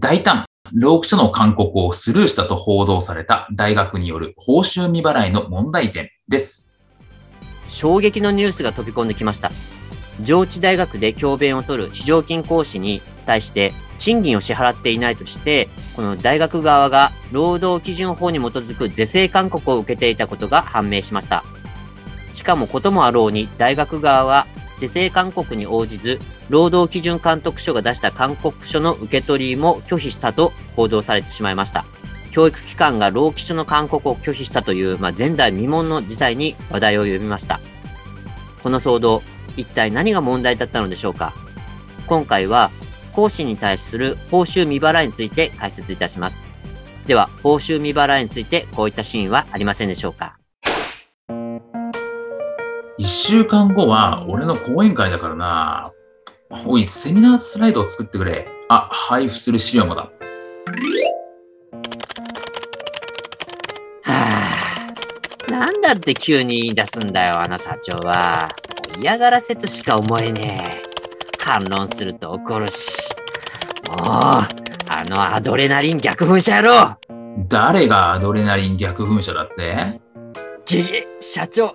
大胆。労基署の勧告をスルーしたと報道された大学による報酬未払いの問題点です。衝撃のニュースが飛び込んできました。上智大学で教鞭を取る非常勤講師に対して賃金を支払っていないとして、この大学側が労働基準法に基づく是正勧告を受けていたことが判明しました。しかもこともあろうに大学側は是正勧告に応じず、労働基準監督署が出した勧告書の受け取りも拒否したと報道されてしまいました。教育機関が労基署の勧告を拒否したという、まあ、前代未聞の事態に話題を呼びました。この騒動、一体何が問題だったのでしょうか？今回は講師に対する報酬未払いについて解説いたします。では、報酬未払いについてこういったシーンはありませんでしょうか？一週間後は俺の講演会だからな。おい、セミナースライドを作ってくれ。あ、配布する資料もだ。はあ、なんだって急に言い出すんだよ、あの社長は。嫌がらせとしか思えねえ。反論すると怒るし。もう、あのアドレナリン逆噴射野郎誰がアドレナリン逆噴射だって？げげ、社長。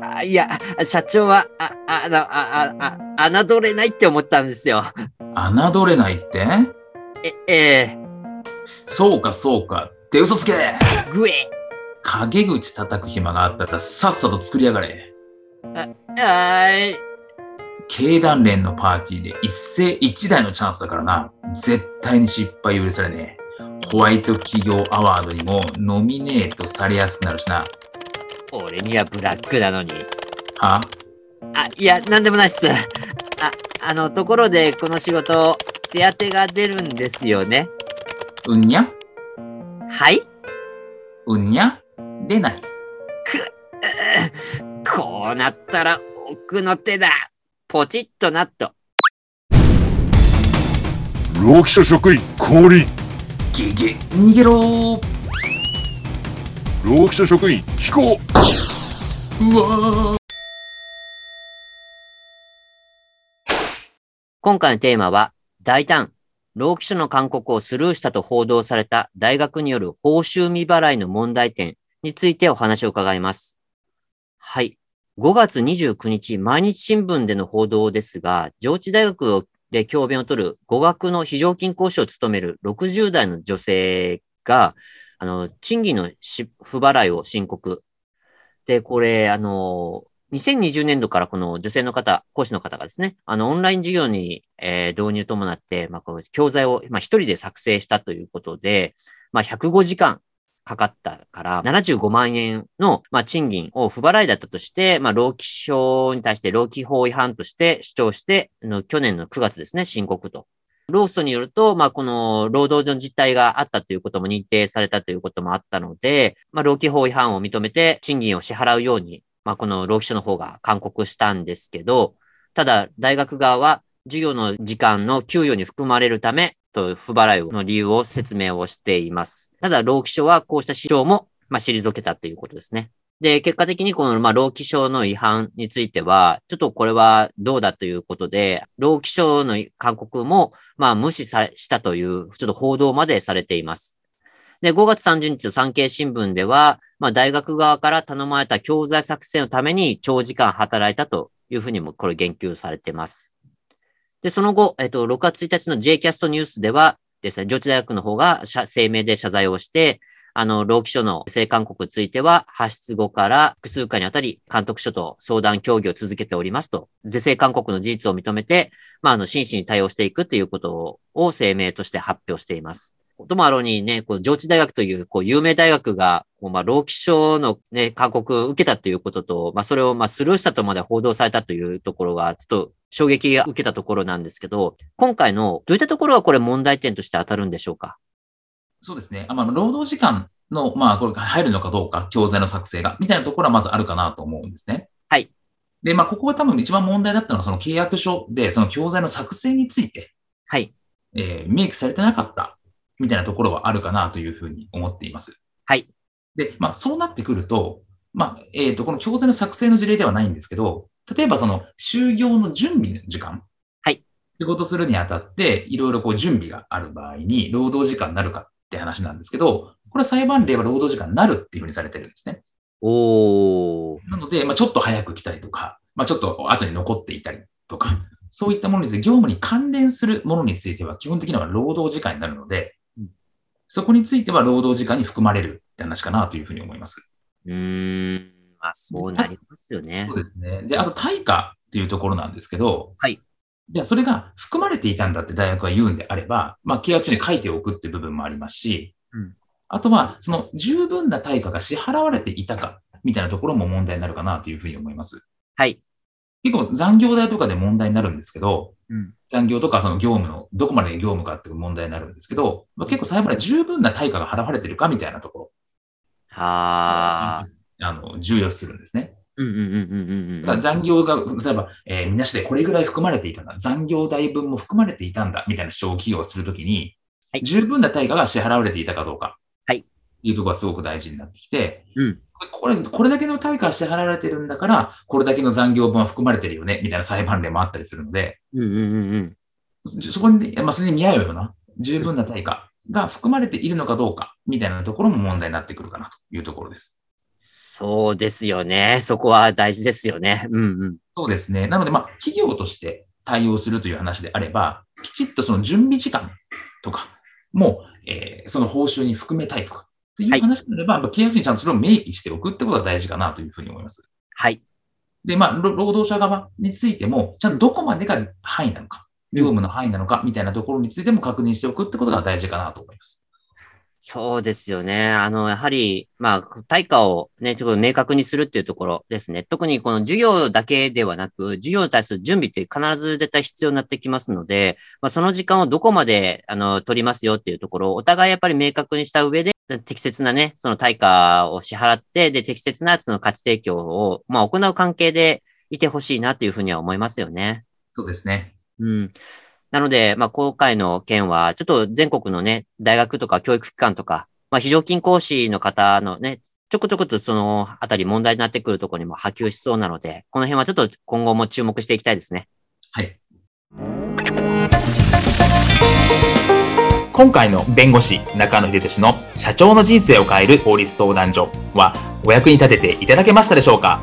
あいや、社長は、あ、あの、あ、あ、あ、侮れないって思ったんですよ。侮れないって？え、ええそうか、そうか。って嘘つけぐえ陰口叩く暇があったらさっさと作りやがれ。あ、はい。経団連のパーティーで一世一代のチャンスだからな。絶対に失敗許されねえ。ホワイト企業アワードにもノミネートされやすくなるしな。俺にはブラックなのに。は？あ、いや、なんでもないっす。あ、あの、ところで、この仕事、手当が出るんですよね。うんにゃ？はい？うんにゃ？出ない。く、こうなったら奥の手だ。ポチッとなっと。労基署職員降臨。ゲゲ、逃げろ労基署職員飛行。わ今回のテーマは、大胆。労基署の勧告をスルーしたと報道された大学による報酬未払いの問題点についてお話を伺います。はい。5月29日、毎日新聞での報道ですが、上智大学で教鞭を取る語学の非常勤講師を務める60代の女性が、あの、賃金の不払いを申告。で、これ、あの、2020年度からこの女性の方、講師の方がですね、あの、オンライン授業に、えー、導入伴って、まあ、この教材を、まあ、一人で作成したということで、まあ、105時間かかったから、75万円の、まあ、賃金を不払いだったとして、まあ、労基署に対して労基法違反として主張して、の去年の9月ですね、申告と。労組によると、まあ、この労働の実態があったということも認定されたということもあったので、まあ、労基法違反を認めて賃金を支払うように、まあ、この労基署の方が勧告したんですけど、ただ、大学側は授業の時間の給与に含まれるため、と不払いの理由を説明をしています。ただ、労基署はこうした主張も、まあ、退けたということですね。で、結果的にこの、まあ、労基署の違反については、ちょっとこれはどうだということで、労基署の勧告も、まあ、無視されしたという、ちょっと報道までされています。で、5月30日の産経新聞では、まあ、大学側から頼まれた教材作成のために長時間働いたというふうにも、これ言及されています。で、その後、えっと、6月1日の J キャストニュースではですね、上智大学の方が声明で謝罪をして、あの、労基署の性勧告については、発出後から複数回にあたり、監督署と相談協議を続けておりますと、是正勧告の事実を認めて、まあ、あの、真摯に対応していくということを声明として発表しています。ともあろうにね、こう上智大学というこう有名大学が、こうまあ、労基署のね、勧告を受けたということと、まあ、それをまあスルーしたとまで報道されたというところが、ちょっと衝撃が受けたところなんですけど、今回のどういったところがこれ問題点として当たるんでしょうか？そうですね。あまあ、労働時間の、まあ、これが入るのかどうか、教材の作成が、みたいなところはまずあるかなと思うんですね。はい。で、まあ、ここが多分一番問題だったのは、その契約書で、その教材の作成について、はい。えー明記されてなかった、みたいなところはあるかなというふうに思っています。はい。で、まあ、そうなってくると、まあ、えっ、と、この教材の作成の事例ではないんですけど、例えばその、就業の準備の時間。はい。仕事するにあたって、いろいろこう準備がある場合に、労働時間になるかって話なんですけど、これは裁判例は労働時間になるっていうふうにされてるんですね。おー。なので、まあ、ちょっと早く来たりとか、まあ、ちょっと後に残っていたりとか、そういったものについて、業務に関連するものについては、基本的には労働時間になるのでうん、そこについては労働時間に含まれるって話かなというふうに思います。うーん。まあ、そうなりますよねそ。うですね。で、あと対価っていうところなんですけど、はい。じゃあそれが含まれていたんだって大学が言うんであれば、まあ契約書に書いておくっていう部分もありますし、うんあとはその十分な対価が支払われていたかみたいなところも問題になるかなというふうに思います。はい。結構残業代とかで問題になるんですけど、うん残業とかその業務のどこまで業務かっていう問題になるんですけど、まあ、結構裁判で十分な対価が払われてるかみたいなところ、はー。あの、重要視するんですね。うんうんうんうんうんだからうん。残業が、例えば、えーみなしでこれぐらい含まれていたんだ。残業代分も含まれていたんだ。みたいな主張を企業がするときに、はい十分な対価が支払われていたかどうか。はいいうところがすごく大事になってきて、うんこれ、これだけの対価が支払われてるんだから、これだけの残業分は含まれてるよね。みたいな裁判例もあったりするので、うんうんうんうん。そこに、まあ、それに見合うような十分な対価が含まれているのかどうか。みたいなところも問題になってくるかなというところです。そうですよね。そこは大事ですよね。うんうん。そうですね。なので、まあ、企業として対応するという話であれば、きちっとその準備時間とかも、えーその報酬に含めたいとかっていう話であれば、まあ契約書にちゃんとそれを明記しておくってことが大事かなというふうに思います。はい。で、まあ、労労働者側についても、ちゃんとどこまでが範囲なのか、業務の範囲なのかみたいなところについても確認しておくってことが大事かなと思います。そうですよね。あの、やはり、まあ、対価をね、ちょっと明確にするっていうところですね。特にこの授業だけではなく、授業に対する準備って必ず絶対必要になってきますので、まあ、その時間をどこまで、あの、取りますよっていうところをお互いやっぱり明確にした上で、適切なね、その対価を支払って、で、適切なその価値提供を、まあ、行う関係でいてほしいなっていうふうには思いますよね。そうですね。うん。なので、まあ、今回の件は、ちょっと全国のね、大学とか教育機関とか、まあ、非常勤講師の方のね、ちょこちょことそのあたり問題になってくるところにも波及しそうなので、この辺はちょっと今後も注目していきたいですね。はい。今回の弁護士中野秀俊の社長の人生を変える法律相談所はお役に立てていただけましたでしょうか？